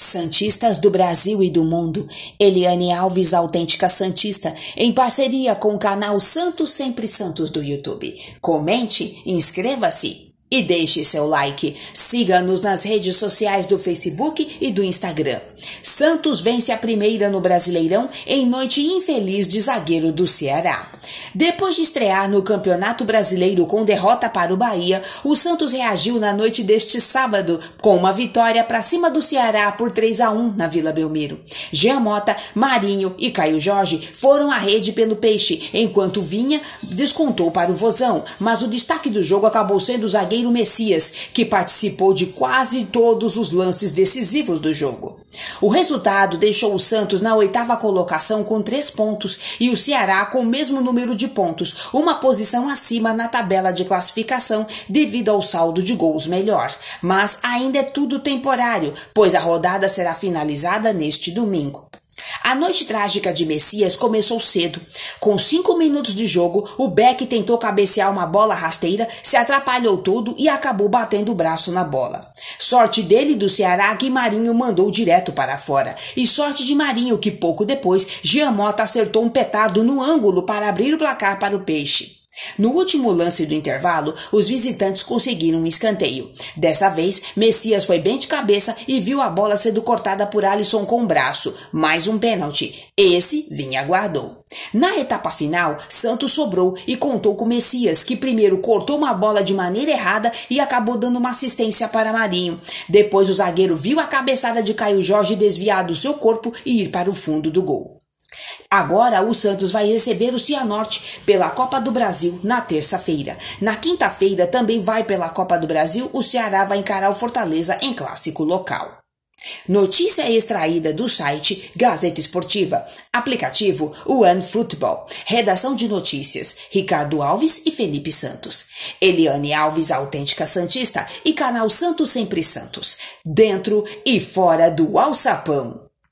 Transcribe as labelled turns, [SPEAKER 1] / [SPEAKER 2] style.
[SPEAKER 1] Santistas do Brasil e do mundo, Eliane Alves, autêntica Santista, em parceria com o canal Santos Sempre Santos do YouTube. Comente, inscreva-se e deixe seu like. Siga-nos nas redes sociais do Facebook e do Instagram. Santos vence a primeira no Brasileirão em noite infeliz de zagueiro do Ceará. Depois de estrear no Campeonato Brasileiro com derrota para o Bahia, o Santos reagiu na noite deste sábado com uma vitória para cima do Ceará por 3 a 1 na Vila Belmiro. Jean Mota, Marinho e Caio Jorge foram à rede pelo peixe, enquanto Vinha descontou para o Vozão, mas o destaque do jogo acabou sendo o zagueiro zagueiro Messias, que participou de quase todos os lances decisivos do jogo. O resultado deixou o Santos na oitava colocação com três pontos e o Ceará com o mesmo número de pontos, uma posição acima na tabela de classificação devido ao saldo de gols melhor. Mas ainda é tudo temporário, pois a rodada será finalizada neste domingo. A noite trágica de Messias começou cedo. Com cinco minutos de jogo, o Beck tentou cabecear uma bola rasteira, se atrapalhou todo e acabou batendo o braço na bola. Sorte dele do Ceará que Marinho mandou direto para fora. E sorte de Marinho que pouco depois Giamota acertou um petardo no ângulo para abrir o placar para o peixe. No último lance do intervalo, os visitantes conseguiram um escanteio. Dessa vez, Messias foi bem de cabeça e viu a bola sendo cortada por Alisson com o braço. Mais um pênalti. Esse Vinha guardou. Na etapa final, Santos sobrou e contou com Messias, que primeiro cortou uma bola de maneira errada e acabou dando uma assistência para Marinho. Depois o zagueiro viu a cabeçada de Caio Jorge desviar do seu corpo e ir para o fundo do gol. Agora o Santos vai receber o Cianorte pela Copa do Brasil na terça-feira. Na quinta-feira também vai pela Copa do Brasil, o Ceará vai encarar o Fortaleza em clássico local. Notícia extraída do site Gazeta Esportiva, aplicativo One Football, redação de notícias Ricardo Alves e Felipe Santos, Eliane Alves, autêntica Santista e canal Santos Sempre Santos, dentro e fora do alçapão.